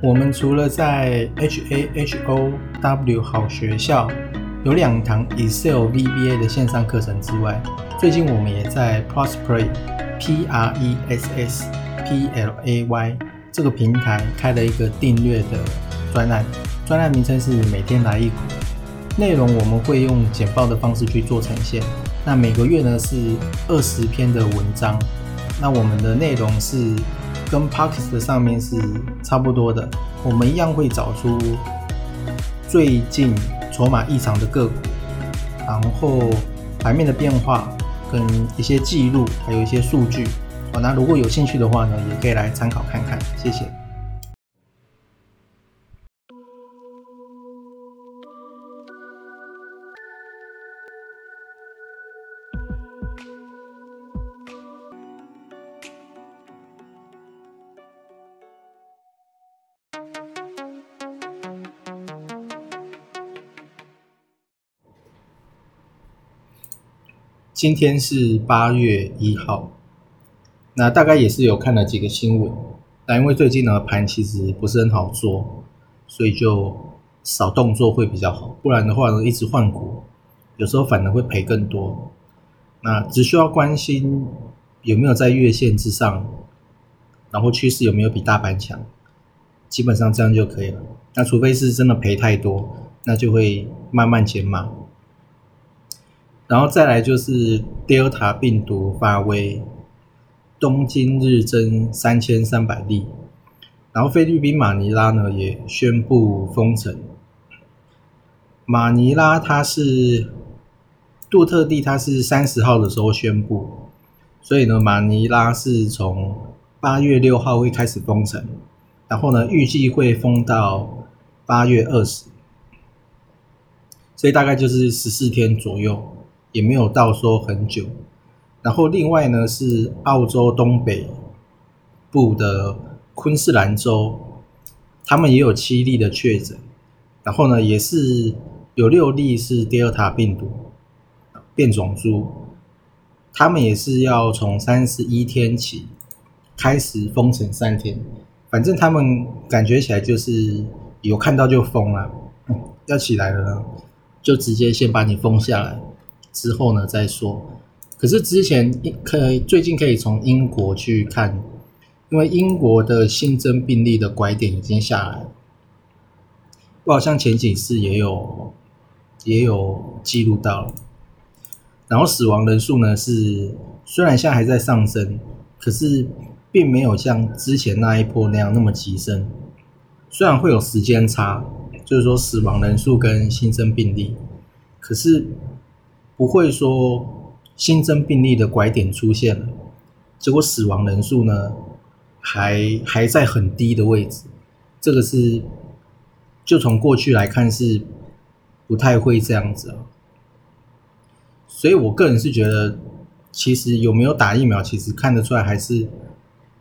我们除了在 H A H O W 好学校有两堂 Excel VBA 的线上课程之外，最近我们也在 Prosplay P R E S S P L A Y 这个平台开了一个订阅的专案，专案名称是每天来一股，内容我们会用简报的方式去做呈现。那每个月呢是二十篇的文章，那我们的内容是。跟 Parkes 的上面是差不多的，我们一样会找出最近筹码异常的个股，然后盘面的变化跟一些记录，还有一些数据。好，那如果有兴趣的话呢，也可以来参考看看。谢谢。今天是八月一号，那大概也是有看了几个新闻，但因为最近呢盘其实不是很好做，所以就少动作会比较好，不然的话呢一直换股，有时候反而会赔更多。那只需要关心有没有在月线之上，然后趋势有没有比大盘强，基本上这样就可以了。那除非是真的赔太多，那就会慢慢减码。然后再来就是 Delta 病毒发威，东京日增三千三百例，然后菲律宾马尼拉呢也宣布封城。马尼拉它是杜特地，它是三十号的时候宣布，所以呢马尼拉是从八月六号会开始封城，然后呢预计会封到八月二十，所以大概就是十四天左右。也没有到说很久，然后另外呢是澳洲东北部的昆士兰州，他们也有七例的确诊，然后呢也是有六例是 Delta 病毒变种株，他们也是要从三十一天起开始封城三天，反正他们感觉起来就是有看到就封了，要起来了呢，就直接先把你封下来。之后呢再说，可是之前可最近可以从英国去看，因为英国的新增病例的拐点已经下来，我好像前几次也有也有记录到，然后死亡人数呢是虽然现在还在上升，可是并没有像之前那一波那样那么急升，虽然会有时间差，就是说死亡人数跟新增病例，可是。不会说新增病例的拐点出现了，结果死亡人数呢还还在很低的位置，这个是就从过去来看是不太会这样子啊，所以我个人是觉得，其实有没有打疫苗，其实看得出来还是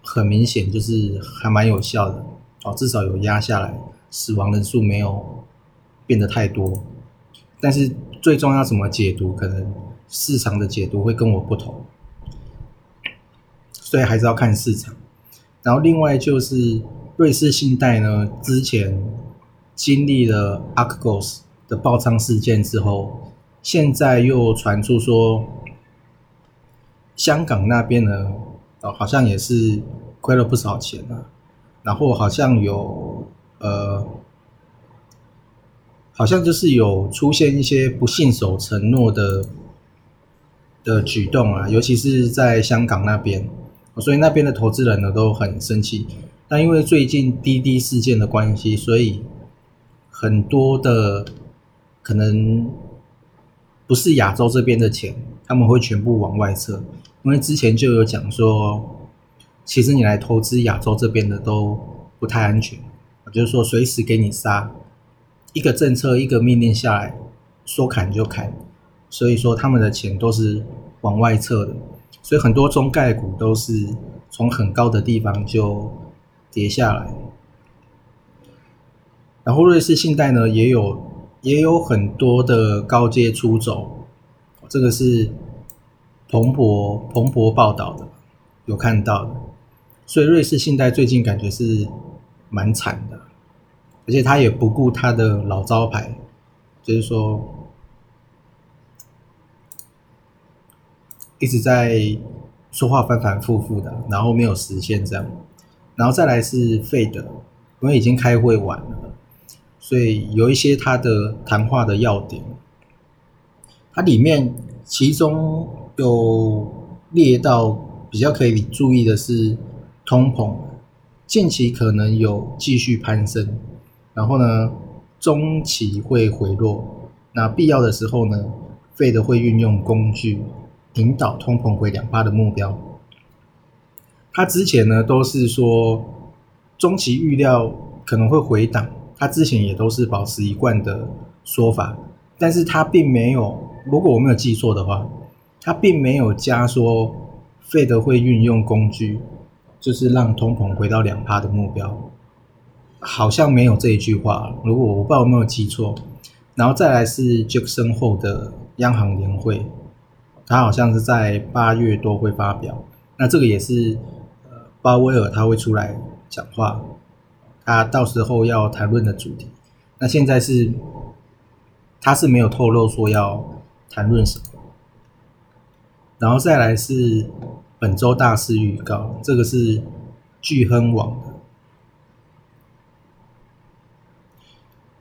很明显，就是还蛮有效的。哦，至少有压下来，死亡人数没有变得太多。但是最重要怎么解读，可能市场的解读会跟我不同，所以还是要看市场。然后另外就是瑞士信贷呢，之前经历了 Arcos 的爆仓事件之后，现在又传出说香港那边呢，哦好像也是亏了不少钱啊，然后好像有呃。好像就是有出现一些不信守承诺的的举动啊，尤其是在香港那边，所以那边的投资人呢都很生气。但因为最近滴滴事件的关系，所以很多的可能不是亚洲这边的钱，他们会全部往外撤。因为之前就有讲说，其实你来投资亚洲这边的都不太安全，就是说随时给你杀。一个政策，一个命令下来，说砍就砍，所以说他们的钱都是往外撤的，所以很多中概股都是从很高的地方就跌下来。然后瑞士信贷呢，也有也有很多的高阶出走，这个是彭博彭博报道的，有看到的，所以瑞士信贷最近感觉是蛮惨的。而且他也不顾他的老招牌，就是说一直在说话反反复复的，然后没有实现这样。然后再来是费德，因为已经开会完了，所以有一些他的谈话的要点，它里面其中有列到比较可以注意的是通膨，近期可能有继续攀升，然后呢中期会回落，那必要的时候呢，费德会运用工具引导通膨回两趴的目标。他之前呢都是说中期预料可能会回档，他之前也都是保持一贯的说法，但是他并没有，如果我没有记错的话，他并没有加说费德会运用工具，就是让通膨回到两趴的目标，好像没有这一句话。如果我不知道有没有记错，然后再来是杰克森后的央行年会，他好像是在八月多会发表，那这个也是呃。鲍威尔他会出来讲话，他到时候要谈论的主题。那现在是，他是没有透露说要谈论什么。然后再来是本周大事预告，这个是巨亨网的。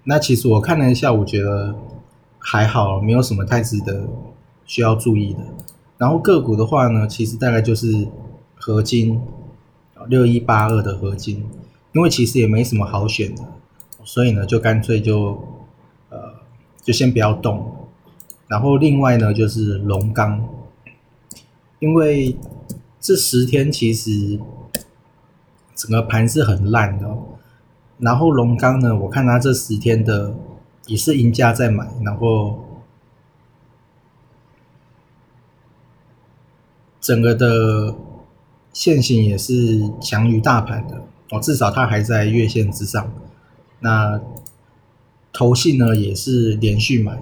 那其实我看了一下，我觉得还好，没有什么太值得需要注意的。然后个股的话呢，其实大概就是合金。六一八二的合金，因为其实也没什么好选的，所以呢就干脆就呃就先不要动。然后另外呢就是龙钢，因为这十天其实整个盘是很烂的。然后龙钢呢，我看它这十天的也是赢家在买，然后整个的。线型也是强于大盘的哦，至少它还在月线之上。那头信呢也是连续买，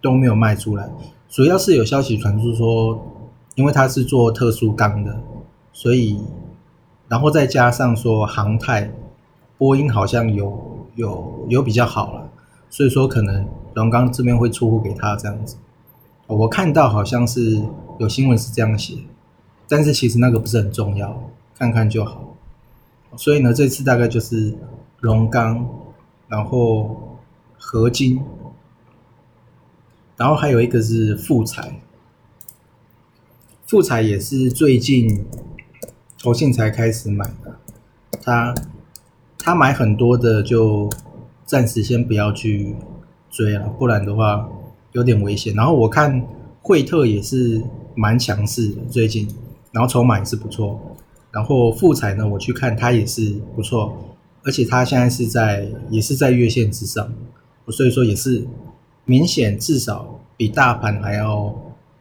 都没有卖出来。主要是有消息传出说，因为它是做特殊钢的，所以然后再加上说航太，波音好像有有有比较好了，所以说可能龙刚这边会出货给他这样子。我看到好像是有新闻是这样写。但是其实那个不是很重要，看看就好。所以呢，这次大概就是龙刚，然后合金，然后还有一个是富彩。富彩也是最近投信才开始买的，他他买很多的就暂时先不要去追了，不然的话有点危险。然后我看惠特也是蛮强势的，最近。然后筹码也是不错，然后富彩呢，我去看它也是不错，而且它现在是在也是在月线之上，所以说也是明显至少比大盘还要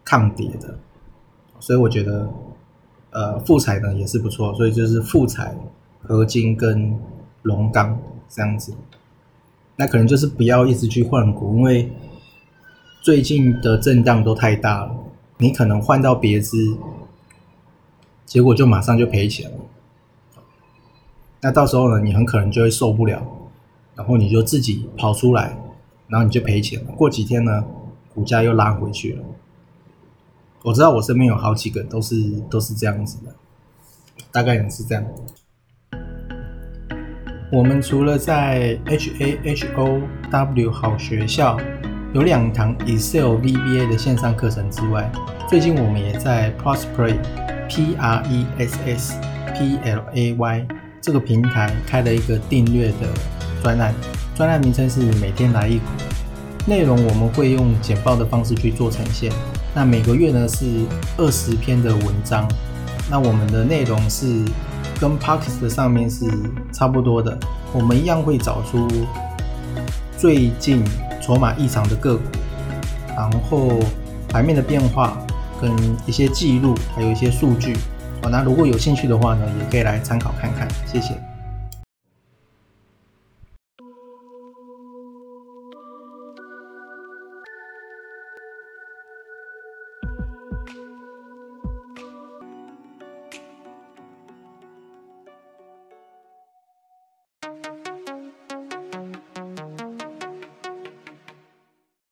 抗跌的，所以我觉得呃富彩呢也是不错，所以就是富彩、合金跟龙钢这样子，那可能就是不要一直去换股，因为最近的震荡都太大了，你可能换到别支。结果就马上就赔钱了，那到时候呢，你很可能就会受不了，然后你就自己跑出来，然后你就赔钱了。过几天呢，股价又拉回去了。我知道我身边有好几个都是都是这样子的，大概也是这样。我们除了在 H A H O W 好学校有两堂 Excel VBA 的线上课程之外，最近我们也在 Prosper。P R E S S P L A Y 这个平台开了一个订阅的专栏，专栏名称是每天来一股，内容我们会用简报的方式去做呈现。那每个月呢是二十篇的文章，那我们的内容是跟 Parks 的上面是差不多的，我们一样会找出最近筹码异常的个股，然后盘面的变化。跟一些记录，还有一些数据，好，那如果有兴趣的话呢，也可以来参考看看，谢谢。